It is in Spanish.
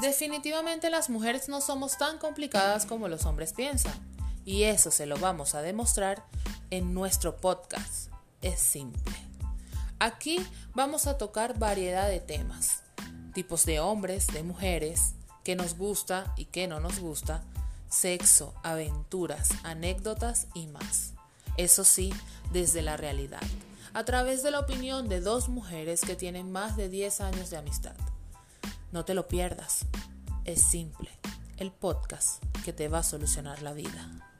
Definitivamente las mujeres no somos tan complicadas como los hombres piensan. Y eso se lo vamos a demostrar en nuestro podcast. Es simple. Aquí vamos a tocar variedad de temas. Tipos de hombres, de mujeres, qué nos gusta y qué no nos gusta, sexo, aventuras, anécdotas y más. Eso sí, desde la realidad, a través de la opinión de dos mujeres que tienen más de 10 años de amistad. No te lo pierdas. Es simple. El podcast que te va a solucionar la vida.